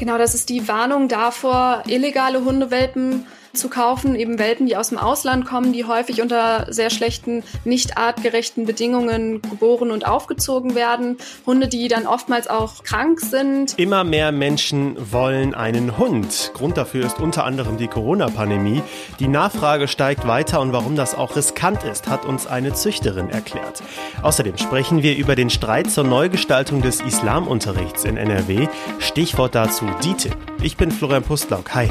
Genau, das ist die Warnung davor, illegale Hundewelpen zu kaufen, eben Welpen, die aus dem Ausland kommen, die häufig unter sehr schlechten, nicht artgerechten Bedingungen geboren und aufgezogen werden. Hunde, die dann oftmals auch krank sind. Immer mehr Menschen wollen einen Hund. Grund dafür ist unter anderem die Corona-Pandemie. Die Nachfrage steigt weiter und warum das auch riskant ist, hat uns eine Züchterin erklärt. Außerdem sprechen wir über den Streit zur Neugestaltung des Islamunterrichts in NRW. Stichwort dazu DITIB. Ich bin Florian Pustlauk. Hi.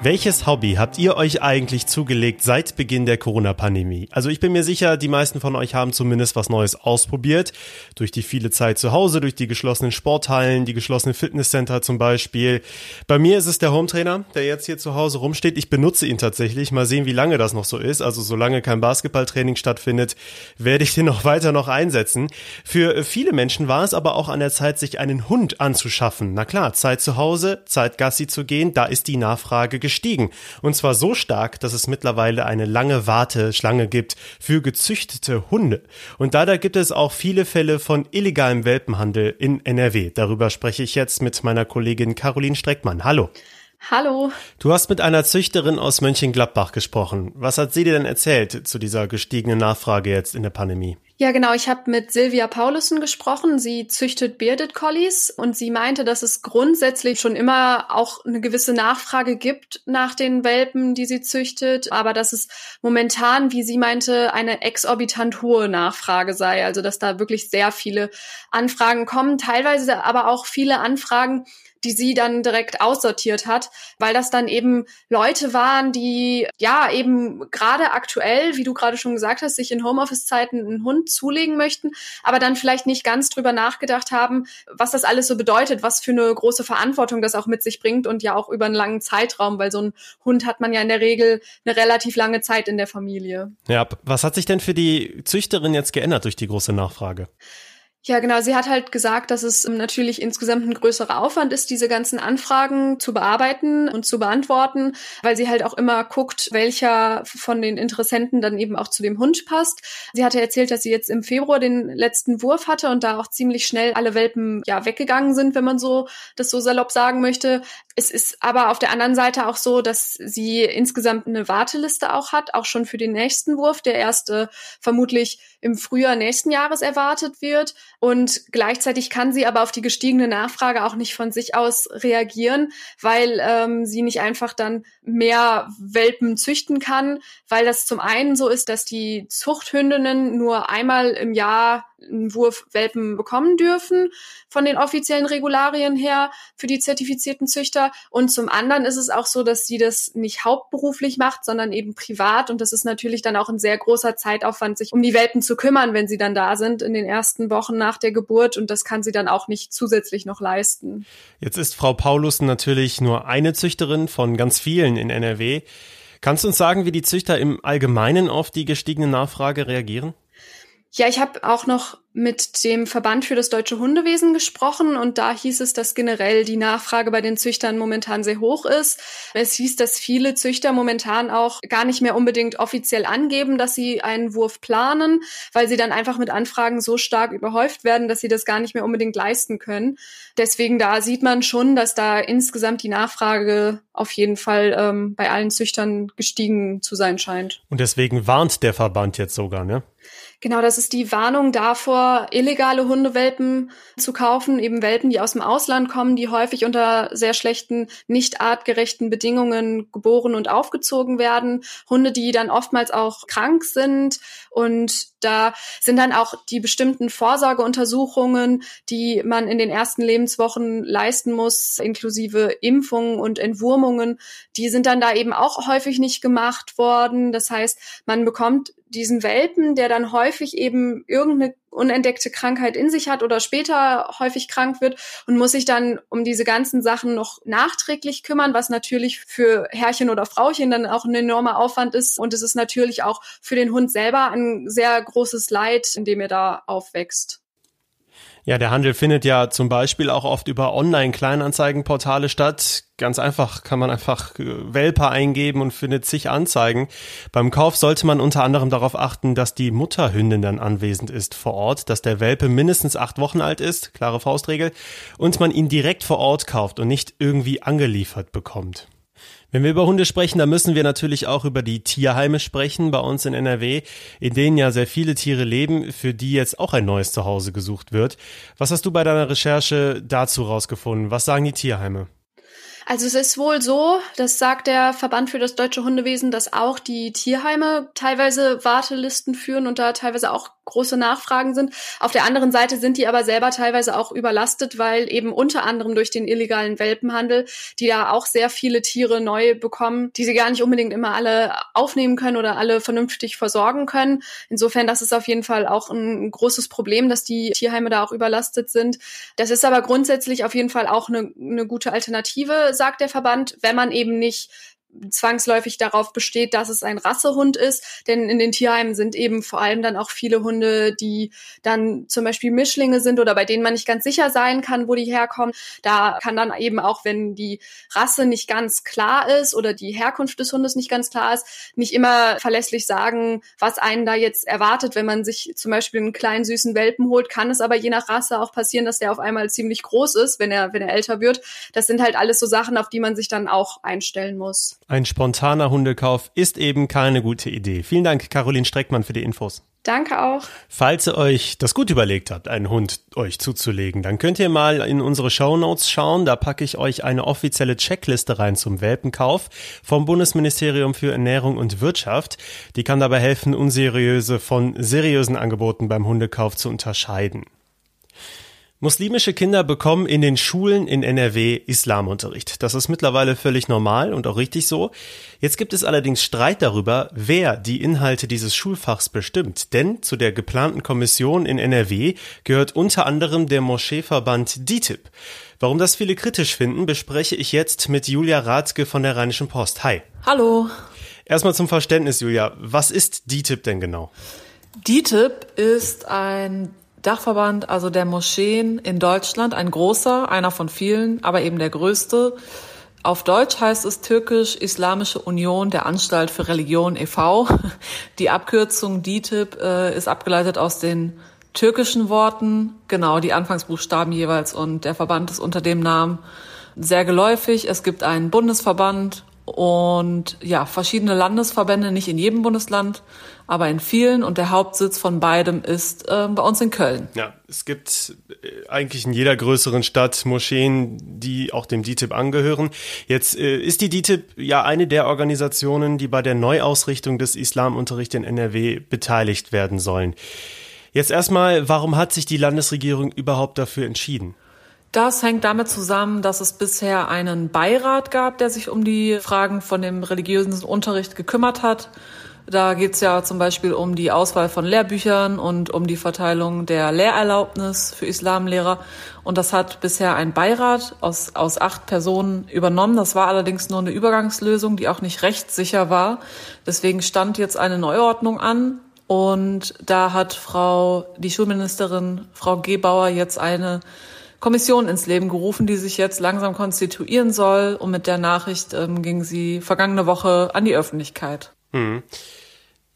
Welches Hobby habt ihr euch eigentlich zugelegt seit Beginn der Corona-Pandemie? Also ich bin mir sicher, die meisten von euch haben zumindest was Neues ausprobiert. Durch die viele Zeit zu Hause, durch die geschlossenen Sporthallen, die geschlossenen Fitnesscenter zum Beispiel. Bei mir ist es der Hometrainer, der jetzt hier zu Hause rumsteht. Ich benutze ihn tatsächlich. Mal sehen, wie lange das noch so ist. Also solange kein Basketballtraining stattfindet, werde ich den noch weiter noch einsetzen. Für viele Menschen war es aber auch an der Zeit, sich einen Hund anzuschaffen. Na klar, Zeit zu Hause, Zeit Gassi zu gehen, da ist die Nachfrage gestiegen. Und zwar so stark, dass es mittlerweile eine lange Warteschlange gibt für gezüchtete Hunde. Und leider gibt es auch viele Fälle von illegalem Welpenhandel in NRW. Darüber spreche ich jetzt mit meiner Kollegin Caroline Streckmann. Hallo. Hallo. Du hast mit einer Züchterin aus Mönchengladbach gesprochen. Was hat sie dir denn erzählt zu dieser gestiegenen Nachfrage jetzt in der Pandemie? Ja, genau. Ich habe mit Silvia Paulussen gesprochen. Sie züchtet Bearded Collies und sie meinte, dass es grundsätzlich schon immer auch eine gewisse Nachfrage gibt nach den Welpen, die sie züchtet, aber dass es momentan, wie sie meinte, eine exorbitant hohe Nachfrage sei. Also dass da wirklich sehr viele Anfragen kommen, teilweise aber auch viele Anfragen, die sie dann direkt aussortiert hat, weil das dann eben Leute waren, die ja eben gerade aktuell, wie du gerade schon gesagt hast, sich in Homeoffice-Zeiten einen Hund zulegen möchten, aber dann vielleicht nicht ganz drüber nachgedacht haben, was das alles so bedeutet, was für eine große Verantwortung das auch mit sich bringt und ja auch über einen langen Zeitraum, weil so ein Hund hat man ja in der Regel eine relativ lange Zeit in der Familie. Ja, was hat sich denn für die Züchterin jetzt geändert durch die große Nachfrage? Ja, genau. Sie hat halt gesagt, dass es natürlich insgesamt ein größerer Aufwand ist, diese ganzen Anfragen zu bearbeiten und zu beantworten, weil sie halt auch immer guckt, welcher von den Interessenten dann eben auch zu dem Hund passt. Sie hatte erzählt, dass sie jetzt im Februar den letzten Wurf hatte und da auch ziemlich schnell alle Welpen ja weggegangen sind, wenn man so das so salopp sagen möchte. Es ist aber auf der anderen Seite auch so, dass sie insgesamt eine Warteliste auch hat, auch schon für den nächsten Wurf, der erste vermutlich im Frühjahr nächsten Jahres erwartet wird. Und gleichzeitig kann sie aber auf die gestiegene Nachfrage auch nicht von sich aus reagieren, weil ähm, sie nicht einfach dann mehr Welpen züchten kann, weil das zum einen so ist, dass die Zuchthündinnen nur einmal im Jahr Wurf Welpen bekommen dürfen von den offiziellen Regularien her für die zertifizierten Züchter. Und zum anderen ist es auch so, dass sie das nicht hauptberuflich macht, sondern eben privat. Und das ist natürlich dann auch ein sehr großer Zeitaufwand, sich um die Welpen zu kümmern, wenn sie dann da sind in den ersten Wochen nach der Geburt. Und das kann sie dann auch nicht zusätzlich noch leisten. Jetzt ist Frau Paulus natürlich nur eine Züchterin von ganz vielen in NRW. Kannst du uns sagen, wie die Züchter im Allgemeinen auf die gestiegene Nachfrage reagieren? Ja, ich habe auch noch mit dem Verband für das deutsche Hundewesen gesprochen und da hieß es, dass generell die Nachfrage bei den Züchtern momentan sehr hoch ist. Es hieß, dass viele Züchter momentan auch gar nicht mehr unbedingt offiziell angeben, dass sie einen Wurf planen, weil sie dann einfach mit Anfragen so stark überhäuft werden, dass sie das gar nicht mehr unbedingt leisten können. Deswegen da sieht man schon, dass da insgesamt die Nachfrage auf jeden Fall ähm, bei allen Züchtern gestiegen zu sein scheint. Und deswegen warnt der Verband jetzt sogar, ne? Genau, das ist die Warnung davor, illegale Hundewelpen zu kaufen, eben Welpen, die aus dem Ausland kommen, die häufig unter sehr schlechten, nicht artgerechten Bedingungen geboren und aufgezogen werden. Hunde, die dann oftmals auch krank sind und da sind dann auch die bestimmten Vorsorgeuntersuchungen, die man in den ersten Lebenswochen leisten muss, inklusive Impfungen und Entwurmungen. Die sind dann da eben auch häufig nicht gemacht worden. Das heißt, man bekommt diesen Welpen, der dann häufig eben irgendeine unentdeckte Krankheit in sich hat oder später häufig krank wird und muss sich dann um diese ganzen Sachen noch nachträglich kümmern, was natürlich für Herrchen oder Frauchen dann auch ein enormer Aufwand ist. Und es ist natürlich auch für den Hund selber ein sehr großes Leid, in dem er da aufwächst. Ja, der Handel findet ja zum Beispiel auch oft über Online-Kleinanzeigenportale statt. Ganz einfach kann man einfach äh, Welpe eingeben und findet zig Anzeigen. Beim Kauf sollte man unter anderem darauf achten, dass die Mutterhündin dann anwesend ist vor Ort, dass der Welpe mindestens acht Wochen alt ist, klare Faustregel, und man ihn direkt vor Ort kauft und nicht irgendwie angeliefert bekommt. Wenn wir über Hunde sprechen, dann müssen wir natürlich auch über die Tierheime sprechen bei uns in NRW, in denen ja sehr viele Tiere leben, für die jetzt auch ein neues Zuhause gesucht wird. Was hast du bei deiner Recherche dazu rausgefunden? Was sagen die Tierheime? Also es ist wohl so, das sagt der Verband für das deutsche Hundewesen, dass auch die Tierheime teilweise Wartelisten führen und da teilweise auch große Nachfragen sind. Auf der anderen Seite sind die aber selber teilweise auch überlastet, weil eben unter anderem durch den illegalen Welpenhandel, die da auch sehr viele Tiere neu bekommen, die sie gar nicht unbedingt immer alle aufnehmen können oder alle vernünftig versorgen können. Insofern, das ist auf jeden Fall auch ein großes Problem, dass die Tierheime da auch überlastet sind. Das ist aber grundsätzlich auf jeden Fall auch eine, eine gute Alternative, sagt der Verband, wenn man eben nicht zwangsläufig darauf besteht, dass es ein Rassehund ist. Denn in den Tierheimen sind eben vor allem dann auch viele Hunde, die dann zum Beispiel Mischlinge sind oder bei denen man nicht ganz sicher sein kann, wo die herkommen. Da kann dann eben auch, wenn die Rasse nicht ganz klar ist oder die Herkunft des Hundes nicht ganz klar ist, nicht immer verlässlich sagen, was einen da jetzt erwartet. Wenn man sich zum Beispiel einen kleinen süßen Welpen holt, kann es aber je nach Rasse auch passieren, dass der auf einmal ziemlich groß ist, wenn er, wenn er älter wird. Das sind halt alles so Sachen, auf die man sich dann auch einstellen muss. Ein spontaner Hundekauf ist eben keine gute Idee. Vielen Dank, Caroline Streckmann, für die Infos. Danke auch. Falls ihr euch das gut überlegt habt, einen Hund euch zuzulegen, dann könnt ihr mal in unsere Show Notes schauen. Da packe ich euch eine offizielle Checkliste rein zum Welpenkauf vom Bundesministerium für Ernährung und Wirtschaft. Die kann dabei helfen, unseriöse von seriösen Angeboten beim Hundekauf zu unterscheiden. Muslimische Kinder bekommen in den Schulen in NRW Islamunterricht. Das ist mittlerweile völlig normal und auch richtig so. Jetzt gibt es allerdings Streit darüber, wer die Inhalte dieses Schulfachs bestimmt. Denn zu der geplanten Kommission in NRW gehört unter anderem der Moscheeverband DITIB. Warum das viele kritisch finden, bespreche ich jetzt mit Julia Rathke von der Rheinischen Post. Hi. Hallo. Erstmal zum Verständnis, Julia. Was ist DITIB denn genau? DITIB ist ein Dachverband, also der Moscheen in Deutschland, ein großer, einer von vielen, aber eben der größte. Auf Deutsch heißt es türkisch Islamische Union der Anstalt für Religion e.V. Die Abkürzung DITIB äh, ist abgeleitet aus den türkischen Worten, genau die Anfangsbuchstaben jeweils und der Verband ist unter dem Namen sehr geläufig. Es gibt einen Bundesverband und ja, verschiedene Landesverbände, nicht in jedem Bundesland, aber in vielen und der Hauptsitz von beidem ist äh, bei uns in Köln. Ja, es gibt äh, eigentlich in jeder größeren Stadt Moscheen, die auch dem DITIB angehören. Jetzt äh, ist die DITIB ja eine der Organisationen, die bei der Neuausrichtung des Islamunterrichts in NRW beteiligt werden sollen. Jetzt erstmal, warum hat sich die Landesregierung überhaupt dafür entschieden? Das hängt damit zusammen, dass es bisher einen Beirat gab, der sich um die Fragen von dem religiösen Unterricht gekümmert hat. Da geht es ja zum Beispiel um die Auswahl von Lehrbüchern und um die Verteilung der Lehrerlaubnis für Islamlehrer. Und das hat bisher ein Beirat aus, aus acht Personen übernommen. Das war allerdings nur eine Übergangslösung, die auch nicht rechtssicher war. Deswegen stand jetzt eine Neuordnung an. Und da hat Frau, die Schulministerin, Frau Gebauer, jetzt eine Kommission ins Leben gerufen, die sich jetzt langsam konstituieren soll. Und mit der Nachricht ähm, ging sie vergangene Woche an die Öffentlichkeit. Mhm.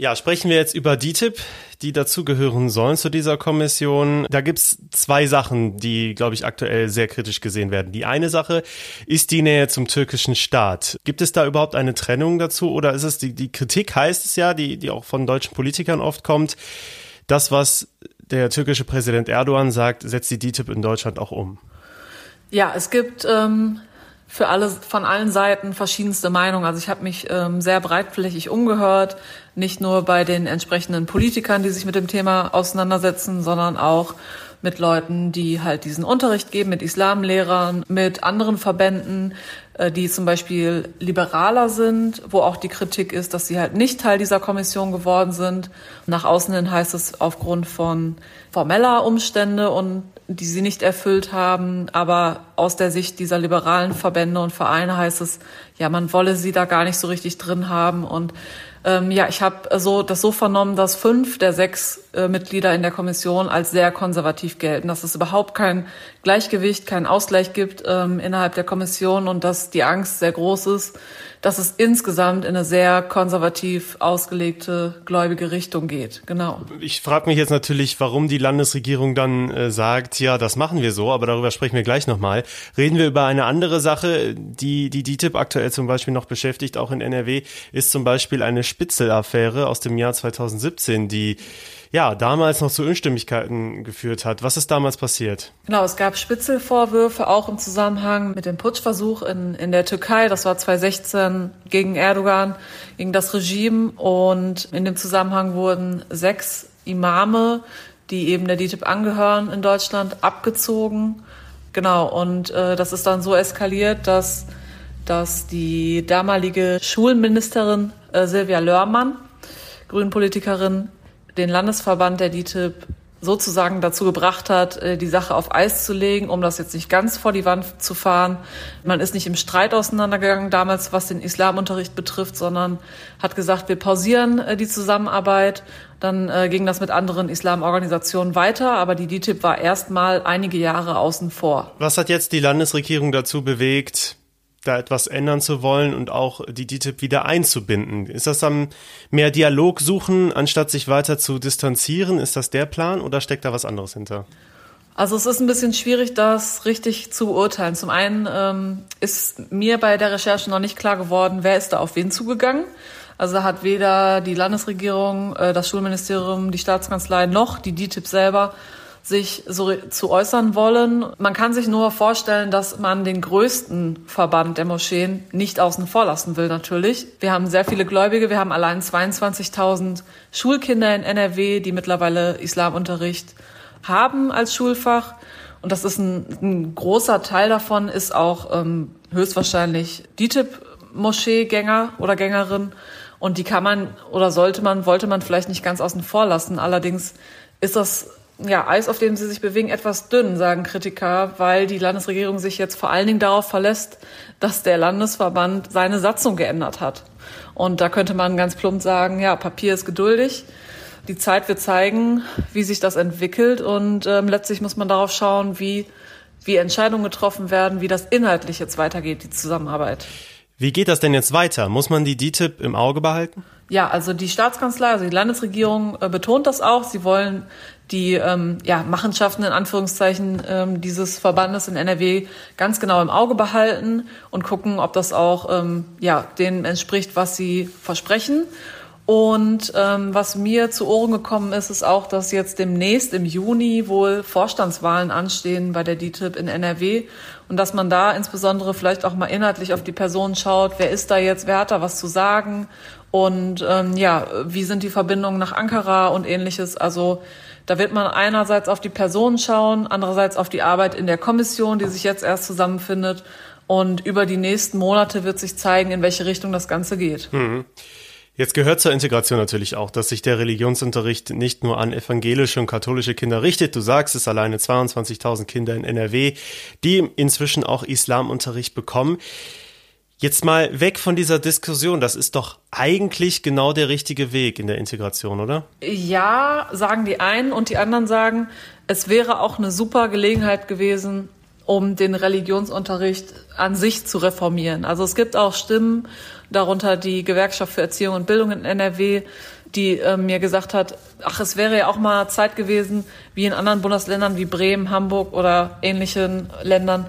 Ja, sprechen wir jetzt über DITIB, die dazugehören sollen zu dieser Kommission. Da gibt's zwei Sachen, die, glaube ich, aktuell sehr kritisch gesehen werden. Die eine Sache ist die Nähe zum türkischen Staat. Gibt es da überhaupt eine Trennung dazu oder ist es die, die Kritik heißt es ja, die, die auch von deutschen Politikern oft kommt, das, was der türkische Präsident Erdogan sagt, setzt die DITIB in Deutschland auch um? Ja, es gibt ähm, für alle von allen Seiten verschiedenste Meinungen. Also ich habe mich ähm, sehr breitflächig umgehört, nicht nur bei den entsprechenden Politikern, die sich mit dem Thema auseinandersetzen, sondern auch mit Leuten, die halt diesen Unterricht geben, mit Islamlehrern, mit anderen Verbänden, die zum Beispiel liberaler sind, wo auch die Kritik ist, dass sie halt nicht Teil dieser Kommission geworden sind. Nach außen hin heißt es aufgrund von formeller Umstände und die sie nicht erfüllt haben. Aber aus der Sicht dieser liberalen Verbände und Vereine heißt es, ja, man wolle sie da gar nicht so richtig drin haben. Und Ähm, ja, ich habe so das so vernommen, dass fünf der sechs äh, Mitglieder in der Kommission als sehr konservativ gelten, dass es überhaupt kein Gleichgewicht, keinen Ausgleich gibt ähm, innerhalb der Kommission und dass die Angst sehr groß ist, dass es insgesamt in eine sehr konservativ ausgelegte gläubige Richtung geht. Genau. Ich frage mich jetzt natürlich, warum die Landesregierung dann äh, sagt, ja, das machen wir so, aber darüber sprechen wir gleich nochmal. Reden wir über eine andere Sache, die die DITIB aktuell zum Beispiel noch beschäftigt, auch in NRW, ist zum Beispiel eine Spitzel-Affäre aus dem Jahr 2017, die ja, damals noch zu Unstimmigkeiten geführt hat. Was ist damals passiert? Genau, es gab Spitzelvorwürfe auch im Zusammenhang mit dem Putschversuch in, in der Türkei. Das war 2016 gegen Erdogan, gegen das Regime. Und in dem Zusammenhang wurden sechs Imame, die eben der DITIB angehören in Deutschland, abgezogen. Genau, und äh, das ist dann so eskaliert, dass, dass die damalige Schulministerin äh, Silvia Lörmann, Grünpolitikerin, den Landesverband der DITIB sozusagen dazu gebracht hat, äh, die Sache auf Eis zu legen, um das jetzt nicht ganz vor die Wand zu fahren. Man ist nicht im Streit auseinandergegangen damals, was den Islamunterricht betrifft, sondern hat gesagt, wir pausieren äh, die Zusammenarbeit. Dann äh, ging das mit anderen Islamorganisationen weiter, aber die DITIB war erstmal einige Jahre außen vor. Was hat jetzt die Landesregierung dazu bewegt, da etwas ändern zu wollen und auch die DTIP wieder einzubinden. Ist das dann mehr Dialog suchen, anstatt sich weiter zu distanzieren? Ist das der Plan oder steckt da was anderes hinter? Also es ist ein bisschen schwierig, das richtig zu beurteilen. Zum einen ähm, ist mir bei der Recherche noch nicht klar geworden, wer ist da auf wen zugegangen. Also hat weder die Landesregierung, äh, das Schulministerium, die Staatskanzlei noch die DTIP selber sich so zu äußern wollen. Man kann sich nur vorstellen, dass man den größten Verband der Moscheen nicht außen vor lassen will, natürlich. Wir haben sehr viele Gläubige. Wir haben allein 22.000 Schulkinder in NRW, die mittlerweile Islamunterricht haben als Schulfach. Und das ist ein, ein großer Teil davon, ist auch ähm, höchstwahrscheinlich DITIB-Moscheegänger oder Gängerin. Und die kann man oder sollte man, wollte man vielleicht nicht ganz außen vor lassen. Allerdings ist das ja, Eis, auf dem sie sich bewegen, etwas dünn, sagen Kritiker, weil die Landesregierung sich jetzt vor allen Dingen darauf verlässt, dass der Landesverband seine Satzung geändert hat. Und da könnte man ganz plump sagen, ja, Papier ist geduldig. Die Zeit wird zeigen, wie sich das entwickelt. Und ähm, letztlich muss man darauf schauen, wie, wie Entscheidungen getroffen werden, wie das inhaltlich jetzt weitergeht, die Zusammenarbeit. Wie geht das denn jetzt weiter? Muss man die DTIP im Auge behalten? Ja, also die Staatskanzlei, also die Landesregierung äh, betont das auch. Sie wollen die ähm, ja, Machenschaften in Anführungszeichen ähm, dieses Verbandes in NRW ganz genau im Auge behalten und gucken, ob das auch ähm, ja, dem entspricht, was sie versprechen. Und ähm, was mir zu Ohren gekommen ist, ist auch, dass jetzt demnächst im Juni wohl Vorstandswahlen anstehen bei der DTIP in NRW und dass man da insbesondere vielleicht auch mal inhaltlich auf die Person schaut, wer ist da jetzt, wer hat da was zu sagen und ähm, ja, wie sind die Verbindungen nach Ankara und ähnliches. Also da wird man einerseits auf die Person schauen, andererseits auf die Arbeit in der Kommission, die sich jetzt erst zusammenfindet. Und über die nächsten Monate wird sich zeigen, in welche Richtung das Ganze geht. Mhm. Jetzt gehört zur Integration natürlich auch, dass sich der Religionsunterricht nicht nur an evangelische und katholische Kinder richtet. Du sagst es alleine 22.000 Kinder in NRW, die inzwischen auch Islamunterricht bekommen. Jetzt mal weg von dieser Diskussion. Das ist doch eigentlich genau der richtige Weg in der Integration, oder? Ja, sagen die einen und die anderen sagen, es wäre auch eine super Gelegenheit gewesen, um den Religionsunterricht an sich zu reformieren. Also es gibt auch Stimmen, darunter die Gewerkschaft für Erziehung und Bildung in NRW, die äh, mir gesagt hat, ach, es wäre ja auch mal Zeit gewesen, wie in anderen Bundesländern wie Bremen, Hamburg oder ähnlichen Ländern,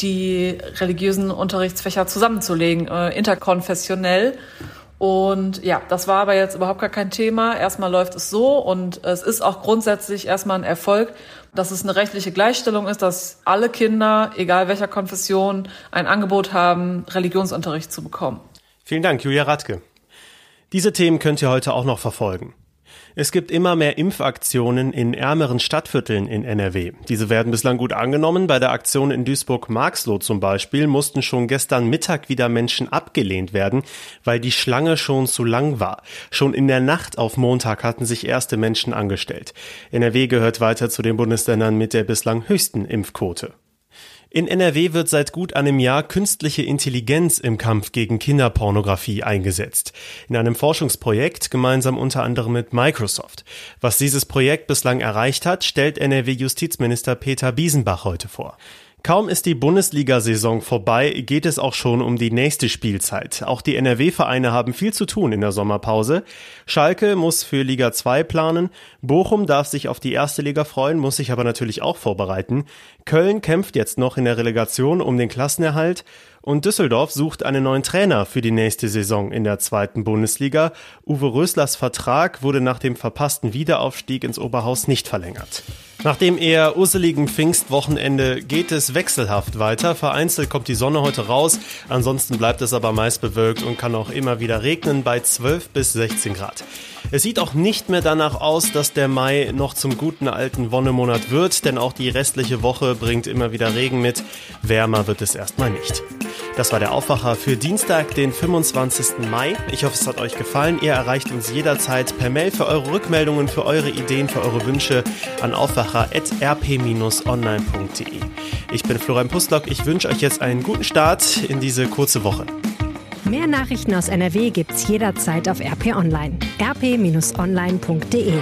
die religiösen Unterrichtsfächer zusammenzulegen, äh, interkonfessionell. Und ja, das war aber jetzt überhaupt gar kein Thema. Erstmal läuft es so und es ist auch grundsätzlich erstmal ein Erfolg, dass es eine rechtliche Gleichstellung ist, dass alle Kinder, egal welcher Konfession, ein Angebot haben, Religionsunterricht zu bekommen. Vielen Dank, Julia Radke. Diese Themen könnt ihr heute auch noch verfolgen. Es gibt immer mehr Impfaktionen in ärmeren Stadtvierteln in NRW. Diese werden bislang gut angenommen. Bei der Aktion in Duisburg-Marxloh zum Beispiel mussten schon gestern Mittag wieder Menschen abgelehnt werden, weil die Schlange schon zu lang war. Schon in der Nacht auf Montag hatten sich erste Menschen angestellt. NRW gehört weiter zu den Bundesländern mit der bislang höchsten Impfquote. In NRW wird seit gut einem Jahr künstliche Intelligenz im Kampf gegen Kinderpornografie eingesetzt. In einem Forschungsprojekt gemeinsam unter anderem mit Microsoft. Was dieses Projekt bislang erreicht hat, stellt NRW-Justizminister Peter Biesenbach heute vor. Kaum ist die Bundesliga-Saison vorbei, geht es auch schon um die nächste Spielzeit. Auch die NRW-Vereine haben viel zu tun in der Sommerpause. Schalke muss für Liga 2 planen, Bochum darf sich auf die erste Liga freuen, muss sich aber natürlich auch vorbereiten. Köln kämpft jetzt noch in der Relegation um den Klassenerhalt und Düsseldorf sucht einen neuen Trainer für die nächste Saison in der zweiten Bundesliga. Uwe Röslers Vertrag wurde nach dem verpassten Wiederaufstieg ins Oberhaus nicht verlängert. Nach dem eher urseligen Pfingstwochenende geht es wechselhaft weiter. Vereinzelt kommt die Sonne heute raus, ansonsten bleibt es aber meist bewölkt und kann auch immer wieder regnen bei 12 bis 16 Grad. Es sieht auch nicht mehr danach aus, dass der Mai noch zum guten alten Wonnemonat wird, denn auch die restliche Woche bringt immer wieder Regen mit. Wärmer wird es erstmal nicht. Das war der Aufwacher für Dienstag, den 25. Mai. Ich hoffe, es hat euch gefallen. Ihr erreicht uns jederzeit per Mail für eure Rückmeldungen, für eure Ideen, für eure Wünsche an aufwacher.rp-online.de. Ich bin Florian Pustlock. Ich wünsche euch jetzt einen guten Start in diese kurze Woche. Mehr Nachrichten aus NRW gibt's jederzeit auf RP Online. rp-online.de